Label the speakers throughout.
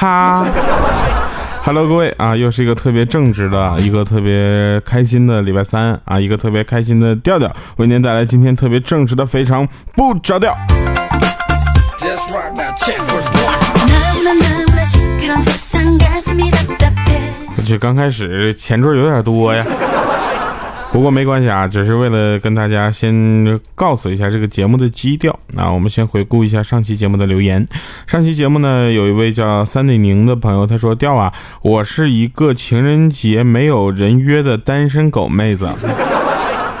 Speaker 1: 哈。Hello，各位啊，又是一个特别正直的一个特别开心的礼拜三啊，一个特别开心的调调，为您带来今天特别正直的非常不着调。我去刚开始前缀有点多呀。不过没关系啊，只是为了跟大家先告诉一下这个节目的基调。那我们先回顾一下上期节目的留言。上期节目呢，有一位叫三内宁的朋友，他说：“调啊，我是一个情人节没有人约的单身狗妹子，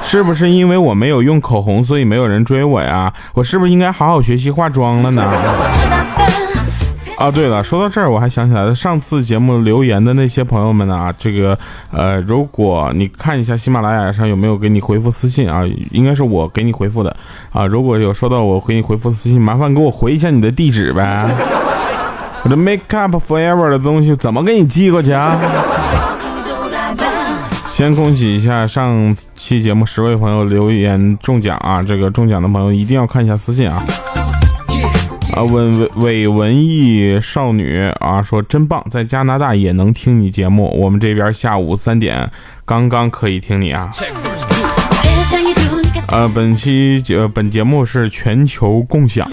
Speaker 1: 是不是因为我没有用口红，所以没有人追我呀？我是不是应该好好学习化妆了呢？”啊，对了，说到这儿，我还想起来了，上次节目留言的那些朋友们呢，啊这个，呃，如果你看一下喜马拉雅上有没有给你回复私信啊，应该是我给你回复的啊，如果有收到我给你回复私信，麻烦给我回一下你的地址呗，我的 Make Up Forever 的东西怎么给你寄过去啊？先恭喜一下上期节目十位朋友留言中奖啊，这个中奖的朋友一定要看一下私信啊。啊，文伪文艺少女啊，说真棒，在加拿大也能听你节目，我们这边下午三点刚刚可以听你啊。呃，本期节本节目是全球共享。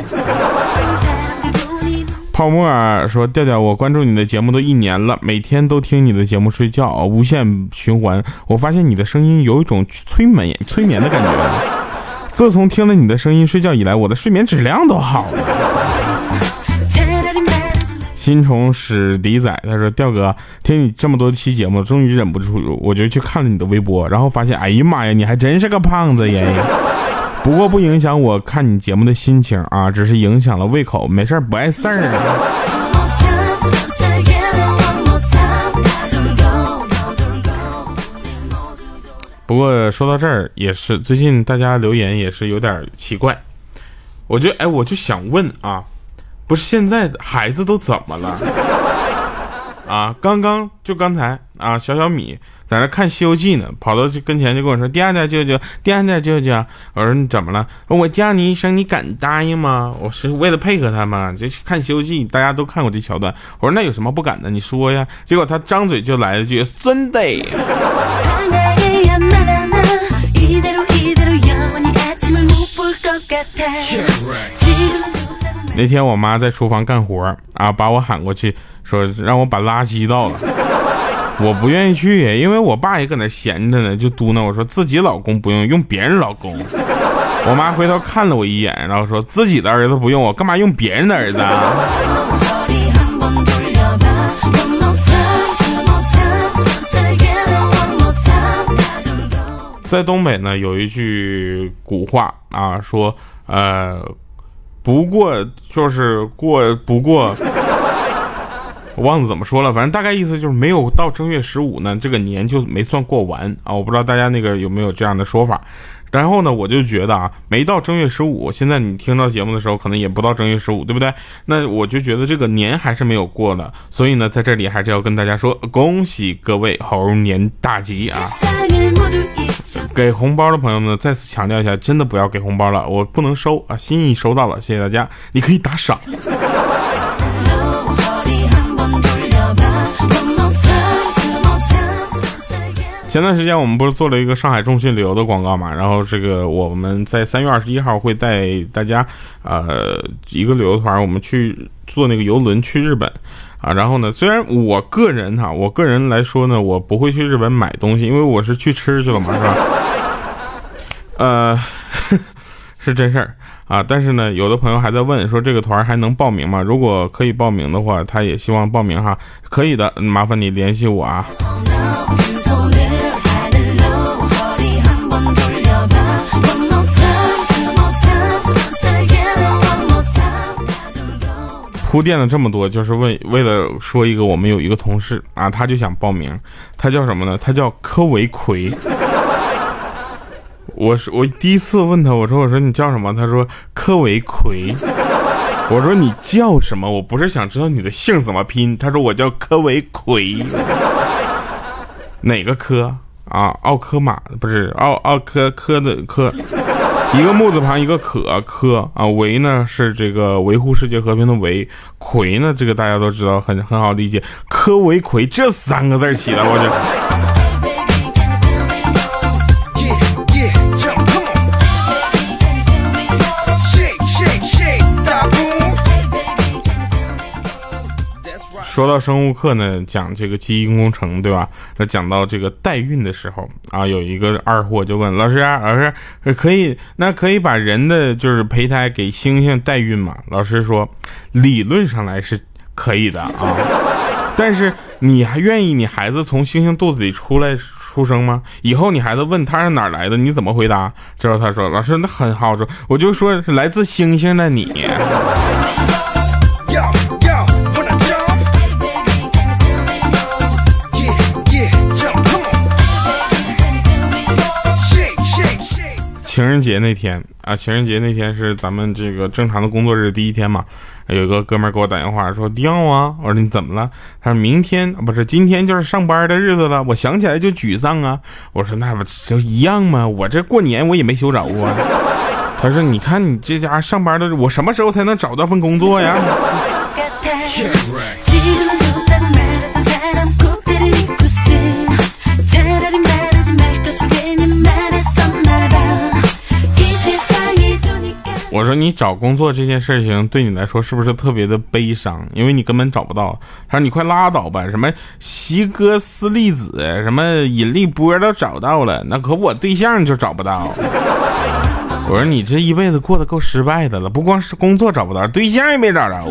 Speaker 1: 泡沫说调调，我关注你的节目都一年了，每天都听你的节目睡觉，无限循环。我发现你的声音有一种催眠催眠的感觉。自从听了你的声音睡觉以来，我的睡眠质量都好了。新宠史迪仔他说：“调哥，听你这么多期节目，终于忍不住，我就去看了你的微博，然后发现，哎呀妈呀，你还真是个胖子耶！不过不影响我看你节目的心情啊，只是影响了胃口，没事不碍事儿。”不过说到这儿，也是最近大家留言也是有点奇怪，我就哎，我就想问啊。不是现在孩子都怎么了？啊，刚刚就刚才啊，小小米在那看《西游记》呢，跑到跟前就跟我说：“第二代舅舅，第二代舅舅。”我说：“你怎么了？我叫你一声，你敢答应吗？”我是为了配合他嘛，就看《西游记》，大家都看过这桥段。我说：“那有什么不敢的？你说呀。”结果他张嘴就来了句：“孙子。” 那天我妈在厨房干活啊，把我喊过去，说让我把垃圾倒了。我不愿意去，因为我爸也搁那闲着呢，就嘟囔我说自己老公不用，用别人老公。我妈回头看了我一眼，然后说自己的儿子不用，我干嘛用别人的儿子？在东北呢，有一句古话啊，说呃。不过就是过不过，我忘了怎么说了，反正大概意思就是没有到正月十五呢，这个年就没算过完啊！我不知道大家那个有没有这样的说法。然后呢，我就觉得啊，没到正月十五，现在你听到节目的时候，可能也不到正月十五，对不对？那我就觉得这个年还是没有过的，所以呢，在这里还是要跟大家说，恭喜各位猴年大吉啊！给红包的朋友们再次强调一下，真的不要给红包了，我不能收啊！心意收到了，谢谢大家，你可以打赏。前段时间我们不是做了一个上海众信旅游的广告嘛，然后这个我们在三月二十一号会带大家，呃，一个旅游团，我们去坐那个游轮去日本。啊，然后呢？虽然我个人哈，我个人来说呢，我不会去日本买东西，因为我是去吃去了嘛，是吧？呃，是真事儿啊。但是呢，有的朋友还在问说这个团还能报名吗？如果可以报名的话，他也希望报名哈。可以的，麻烦你联系我啊。铺垫了这么多，就是为为了说一个，我们有一个同事啊，他就想报名，他叫什么呢？他叫柯维奎。我是我第一次问他，我说我说你叫什么？他说柯维奎。我说你叫什么？我不是想知道你的姓怎么拼。他说我叫柯维奎。哪个科啊？奥科马不是奥奥科科的科。一个木字旁，一个可科啊，维呢是这个维护世界和平的维，魁呢这个大家都知道很很好理解，科维魁这三个字起的，我去。说到生物课呢，讲这个基因工程，对吧？那讲到这个代孕的时候啊，有一个二货就问老师：“老师，可以那可以把人的就是胚胎给猩猩代孕吗？”老师说：“理论上来是可以的啊，但是你还愿意你孩子从猩猩肚子里出来出生吗？以后你孩子问他是哪来的，你怎么回答？”之后他说：“老师，那很好说，我就说是来自猩猩的你。”情人节那天啊，情人节那天是咱们这个正常的工作日第一天嘛。有一个哥们给我打电话说：“掉啊！”我说：“你怎么了？”他说明天不是今天就是上班的日子了，我想起来就沮丧啊。我说：“那不就一样吗？我这过年我也没休着啊。”他说：“你看你这家上班的，我什么时候才能找到份工作呀？”我说你找工作这件事情对你来说是不是特别的悲伤？因为你根本找不到。他说你快拉倒吧，什么席哥斯粒子，什么引力波都找到了，那可我对象就找不到。我说你这一辈子过得够失败的了，不光是工作找不到，对象也没找着啊。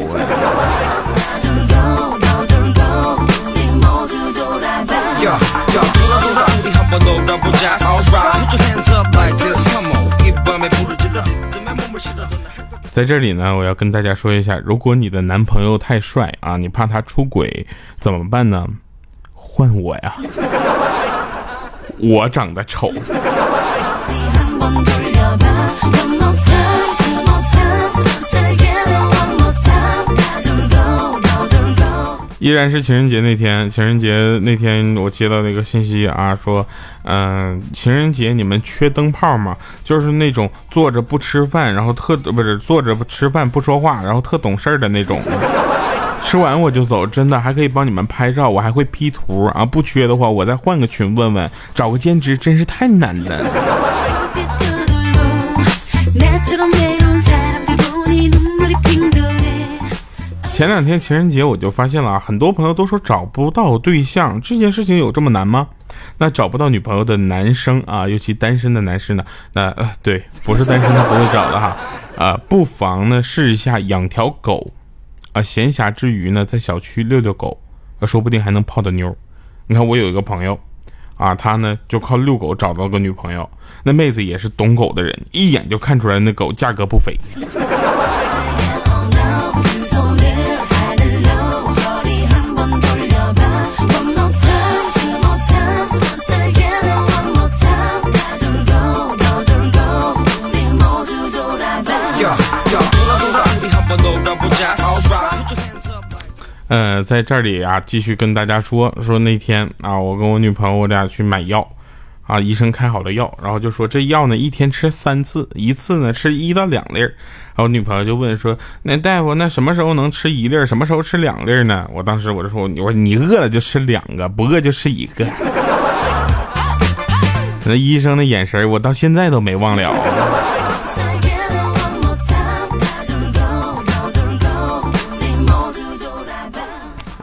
Speaker 1: 在这里呢，我要跟大家说一下，如果你的男朋友太帅啊，你怕他出轨怎么办呢？换我呀，我长得丑。依然是情人节那天，情人节那天我接到那个信息啊，说，嗯，情人节你们缺灯泡吗？就是那种坐着不吃饭，然后特不是坐着吃饭不说话，然后特懂事儿的那种，吃完我就走，真的还可以帮你们拍照，我还会 P 图啊，不缺的话我再换个群问问，找个兼职真是太难了。前两天情人节，我就发现了啊，很多朋友都说找不到对象，这件事情有这么难吗？那找不到女朋友的男生啊，尤其单身的男士呢，那呃对，不是单身他不会找的哈，啊，不妨呢试一下养条狗，啊，闲暇之余呢在小区遛遛狗，说不定还能泡到妞。你看我有一个朋友，啊，他呢就靠遛狗找到个女朋友，那妹子也是懂狗的人，一眼就看出来那狗价格不菲。呃，在这里啊，继续跟大家说说那天啊，我跟我女朋友我俩去买药，啊，医生开好了药，然后就说这药呢一天吃三次，一次呢吃一到两粒儿。然后女朋友就问说，那大夫那什么时候能吃一粒儿，什么时候吃两粒儿呢？我当时我就说，我说你饿了就吃两个，不饿就吃一个。那医生的眼神我到现在都没忘了。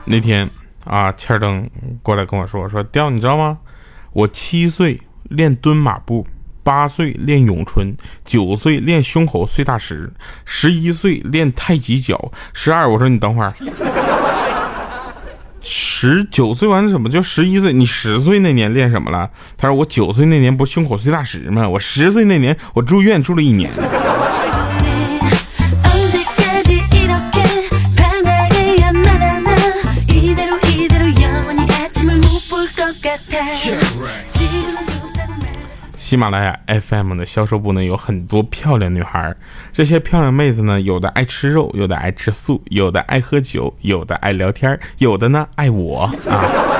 Speaker 1: 那天啊，千灯过来跟我说说，雕，你知道吗？我七岁练蹲马步，八岁练咏春，九岁练胸口碎大石，十一岁练太极脚，十二。我说你等会儿，十九岁完了怎么就十一岁？你十岁那年练什么了？他说我九岁那年不胸口碎大石吗？我十岁那年我住院住了一年。喜马拉雅 FM 的销售部呢有很多漂亮女孩，这些漂亮妹子呢，有的爱吃肉，有的爱吃素，有的爱喝酒，有的爱聊天，有的呢爱我啊。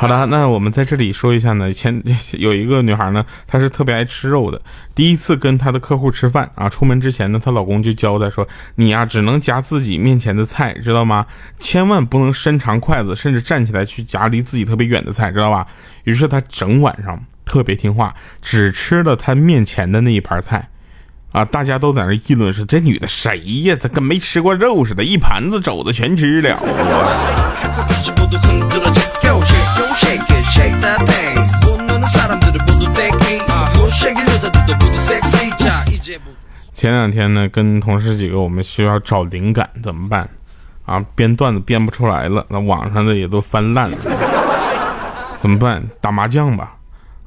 Speaker 1: 好的，那我们在这里说一下呢，前有一个女孩呢，她是特别爱吃肉的。第一次跟她的客户吃饭啊，出门之前呢，她老公就交代说：“你呀，只能夹自己面前的菜，知道吗？千万不能伸长筷子，甚至站起来去夹离自己特别远的菜，知道吧？”于是她整晚上特别听话，只吃了她面前的那一盘菜。啊，大家都在那议论说：“这女的谁呀？这跟没吃过肉似的，一盘子肘子全吃了。”前两天呢，跟同事几个，我们需要找灵感，怎么办？啊，编段子编不出来了，那网上的也都翻烂了，怎么办？打麻将吧。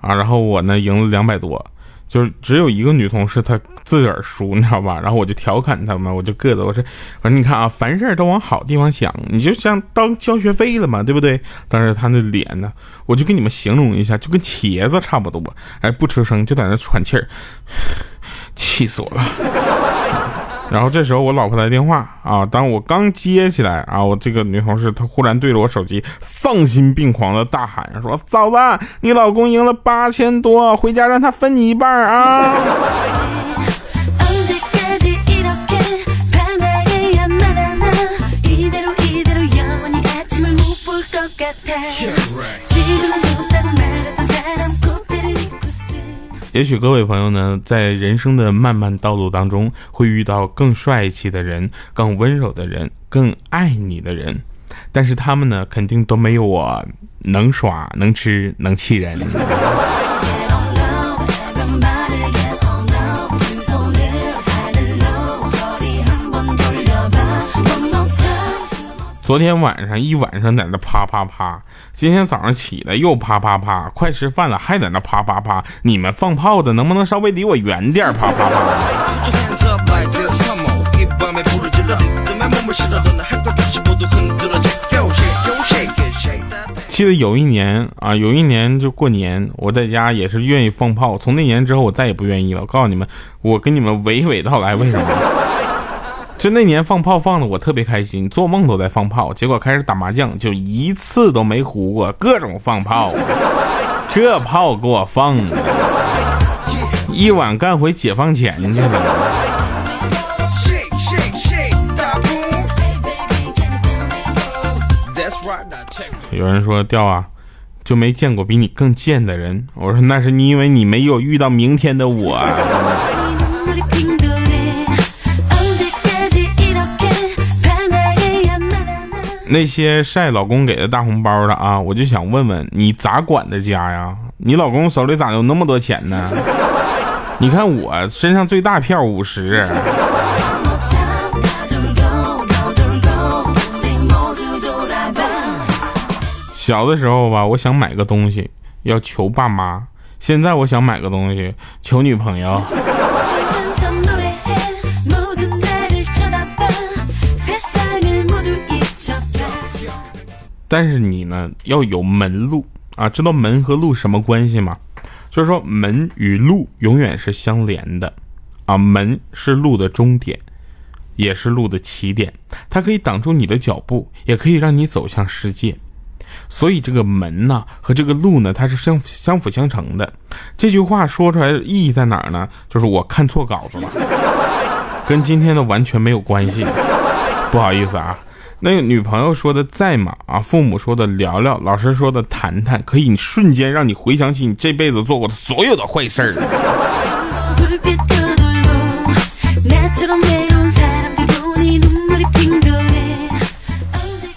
Speaker 1: 啊，然后我呢赢了两百多。就是只有一个女同事，她自个儿输，你知道吧？然后我就调侃他们，我就膈着我说：“我说你看啊，凡事都往好地方想，你就像当交学费了嘛，对不对？”但是他那脸呢，我就给你们形容一下，就跟茄子差不多，哎，不出声，就在那喘气儿，气死我了。然后这时候我老婆来电话啊，当我刚接起来啊，我这个女同事她忽然对着我手机丧心病狂的大喊说：“嫂子，你老公赢了八千多，回家让他分你一半啊！”也许各位朋友呢，在人生的漫漫道路当中，会遇到更帅气的人、更温柔的人、更爱你的人，但是他们呢，肯定都没有我能耍、能吃、能气人。昨天晚上一晚上在那啪啪啪，今天早上起来又啪啪啪，快吃饭了还在那啪啪啪，你们放炮的能不能稍微离我远点？啪啪啪！记得有一年啊，有一年就过年，我在家也是愿意放炮，从那年之后我再也不愿意了。我告诉你们，我跟你们娓娓道来为什么。就那年放炮放的我特别开心，做梦都在放炮，结果开始打麻将就一次都没胡过，各种放炮，这炮给我放的，一晚干回解放前去了。有人说掉啊，就没见过比你更贱的人。我说那是你因为你没有遇到明天的我。那些晒老公给的大红包的啊，我就想问问你咋管的家呀？你老公手里咋有那么多钱呢？你看我身上最大票五十。小的时候吧，我想买个东西要求爸妈，现在我想买个东西求女朋友。但是你呢要有门路啊，知道门和路什么关系吗？就是说门与路永远是相连的啊，门是路的终点，也是路的起点，它可以挡住你的脚步，也可以让你走向世界。所以这个门呢和这个路呢，它是相相辅相成的。这句话说出来意义在哪儿呢？就是我看错稿子了，跟今天的完全没有关系，不好意思啊。那个女朋友说的在吗？啊，父母说的聊聊，老师说的谈谈，可以瞬间让你回想起你这辈子做过的所有的坏事儿。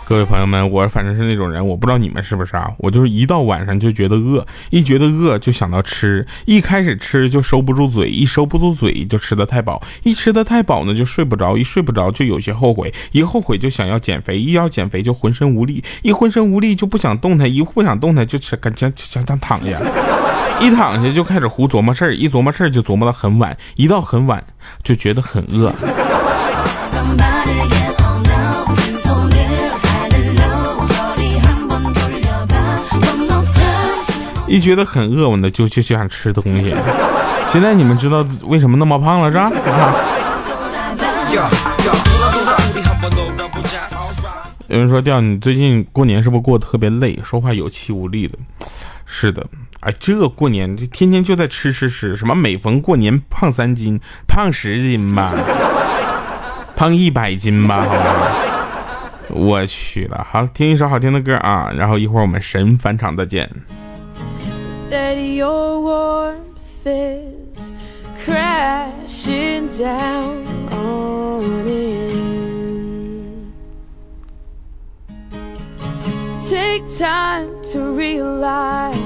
Speaker 1: 各位朋友们，我反正是那种人，我不知道你们是不是啊？我就是一到晚上就觉得饿，一觉得饿就想到吃，一开始吃就收不住嘴，一收不住嘴就吃的太饱，一吃的太饱呢就睡不着，一睡不着就有些后悔，一后悔就想要减肥，一要减肥就浑身无力，一浑身无力就不想动弹，一不想动弹就想想想想躺下，一躺下就开始胡琢磨事儿，一琢磨事儿就琢磨到很晚，一到很晚就觉得很饿。一觉得很饿，我呢就就就想吃东西。现在你们知道为什么那么胖了是吧？
Speaker 2: 有人说调你最近过年是不是过得特别累，说话有气无力的？是的，哎，这过年就天天就在吃吃吃，什么每逢过年胖三斤、胖十斤吧，胖一百斤吧，好吧。我去了，好听一首好听的歌啊，然后一会儿我们神返场再见。Take time to realize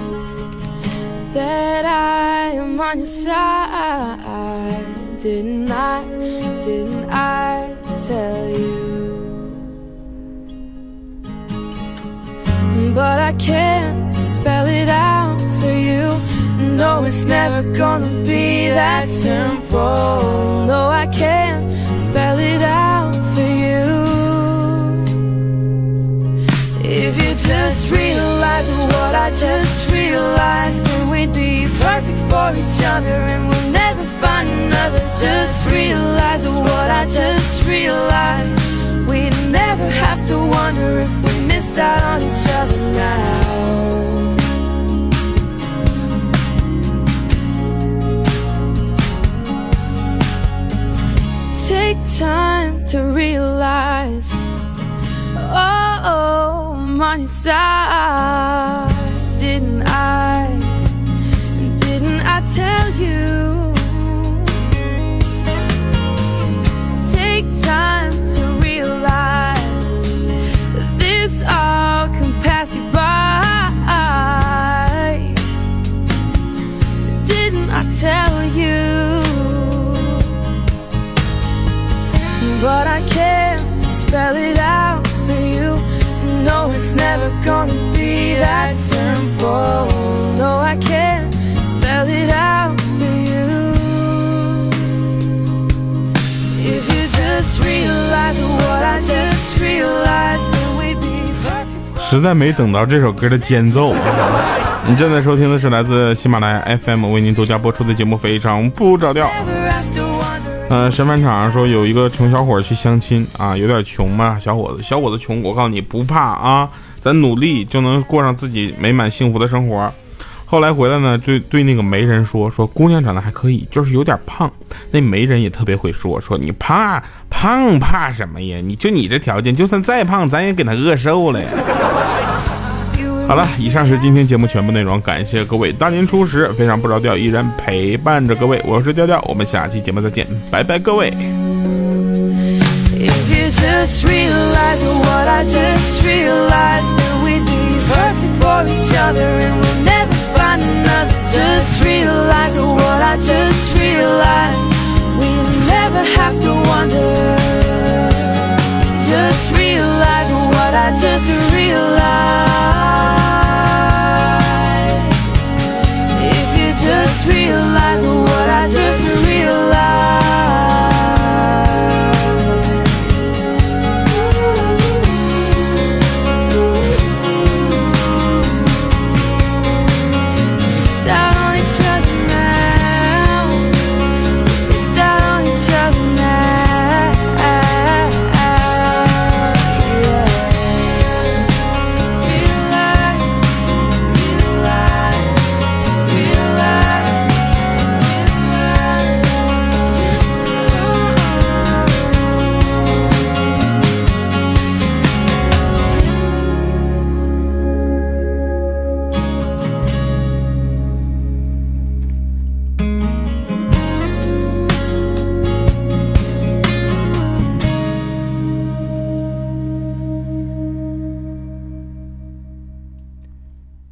Speaker 2: that I am on your side. Didn't I? Didn't I tell you? But I can't spell it out you. No, it's never gonna be that simple. No, I can't spell it out for you. If you just realize what I just realized, then we'd be perfect for each other and we'll never find another. Just realize what I just realized. We'd never have to wonder if we missed out on each other now. Take time to realize. Oh, oh your side. 在没等到这首歌的间奏。你正在收听的是来自喜马拉雅 FM 为您独家播出的节目《非常不着调》。嗯，神饭场上说有一个穷小伙去相亲啊，有点穷嘛，小伙子，小伙子穷，我告诉你不怕啊，咱努力就能过上自己美满幸福的生活。后来回来呢，对对那个媒人说说姑娘长得还可以，就是有点胖。那媒人也特别会说说你怕胖怕什么呀？你就你这条件，就算再胖，咱也给他饿瘦了呀。好了，以上是今天节目全部内容，感谢各位大年初十非常不着调，依然陪伴着各位，我是调调，我们下期节目再见，拜拜，各位。just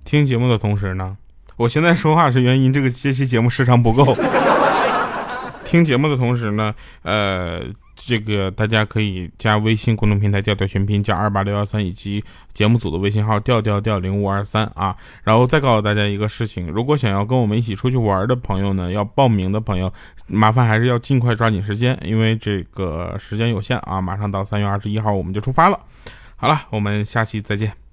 Speaker 2: 听节目的同时呢，我现在说话是原因，这个这期节目时长不够。听节目的同时呢，呃，这个大家可以加微信公众平台调调全拼加二八六幺三，以及节目组的微信号调调调零五二三啊。然后再告诉大家一个事情，如果想要跟我们一起出去玩的朋友呢，要报名的朋友，麻烦还是要尽快抓紧时间，因为这个时间有限啊，马上到三月二十一号我们就出发了。好了，我们下期再见。